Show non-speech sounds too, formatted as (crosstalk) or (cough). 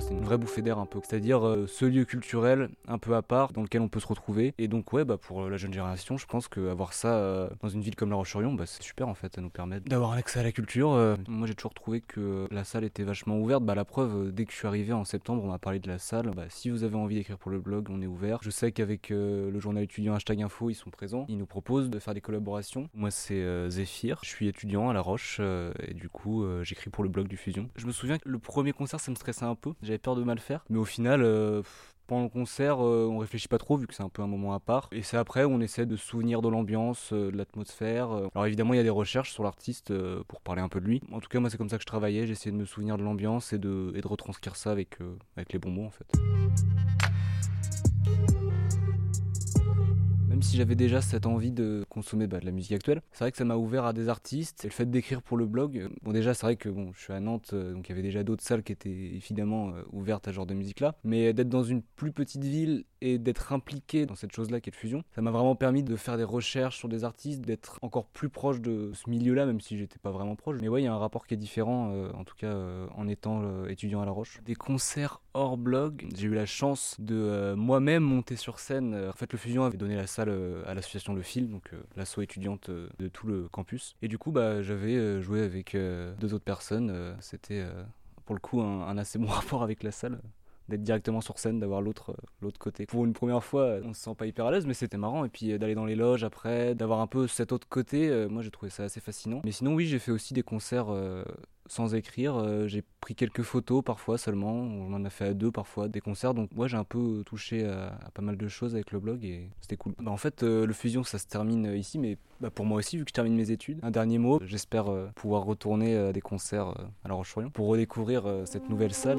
C'est une vraie bouffée d'air un peu. C'est-à-dire euh, ce lieu culturel un peu à part dans lequel on peut se retrouver. Et donc, ouais, bah, pour euh, la jeune génération, je pense qu'avoir ça euh, dans une ville comme La Roche-sur-Yon, bah, c'est super en fait. Ça nous permet d'avoir accès à la culture. moi, j'ai toujours trouvé que la salle était vachement ouverte. Bah, la preuve, dès que je suis arrivé en septembre, on m'a parlé de la salle. Bah, si vous avez envie d'écrire pour le blog, on est ouvert. Je sais qu'avec le journal étudiant hashtag info, ils sont présents. Ils nous proposent de faire des collaborations. Moi, c'est Zéphyr. Je suis étudiant à La Roche et du coup, j'écris pour le blog du Fusion. Je me souviens que le premier concert, ça me stressait un peu. J'avais peur de mal faire. Mais au final, euh, pendant le concert, euh, on réfléchit pas trop vu que c'est un peu un moment à part. Et c'est après on essaie de se souvenir de l'ambiance, euh, de l'atmosphère. Alors évidemment, il y a des recherches sur l'artiste pour parler un peu de lui. En tout cas, moi, c'est comme ça que je travaillais. J'essayais de me souvenir de l'ambiance et de, et de retranscrire ça avec, avec les bonbons en fait si j'avais déjà cette envie de consommer bah, de la musique actuelle, c'est vrai que ça m'a ouvert à des artistes. Et le fait d'écrire pour le blog, euh, bon déjà c'est vrai que bon, je suis à Nantes, euh, donc il y avait déjà d'autres salles qui étaient évidemment euh, ouvertes à ce genre de musique-là. Mais d'être dans une plus petite ville et d'être impliqué dans cette chose-là qui est le fusion, ça m'a vraiment permis de faire des recherches sur des artistes, d'être encore plus proche de ce milieu-là, même si j'étais pas vraiment proche. Mais ouais, il y a un rapport qui est différent, en tout cas en étant étudiant à La Roche. Des concerts hors blog, j'ai eu la chance de moi-même monter sur scène. En fait, le fusion avait donné la salle euh, à l'association Le Fil, donc euh, l'asso étudiante euh, de tout le campus. Et du coup, bah, j'avais joué avec deux autres personnes. C'était pour le coup un, assez bon (laughs) rapport avec la salle d'être directement sur scène, d'avoir l'autre l'autre côté. Pour une première fois, on se sent pas hyper à l'aise, mais c'était marrant. Et puis d'aller dans les loges après, d'avoir un peu cet autre côté, moi j'ai trouvé ça assez fascinant. Mais sinon, oui, j'ai fait aussi des concerts sans écrire. Euh, j'ai pris quelques photos parfois seulement. On en a fait à deux parfois des concerts. Donc moi j'ai un peu touché à, pas mal de choses avec le blog et c'était cool. Bah, en fait euh, le fusion ça se termine euh, ici, mais bah, pour moi aussi vu que je termine mes études. Un dernier mot. J'espère pouvoir retourner à des concerts à La Roche-sur-Yon pour redécouvrir cette nouvelle salle.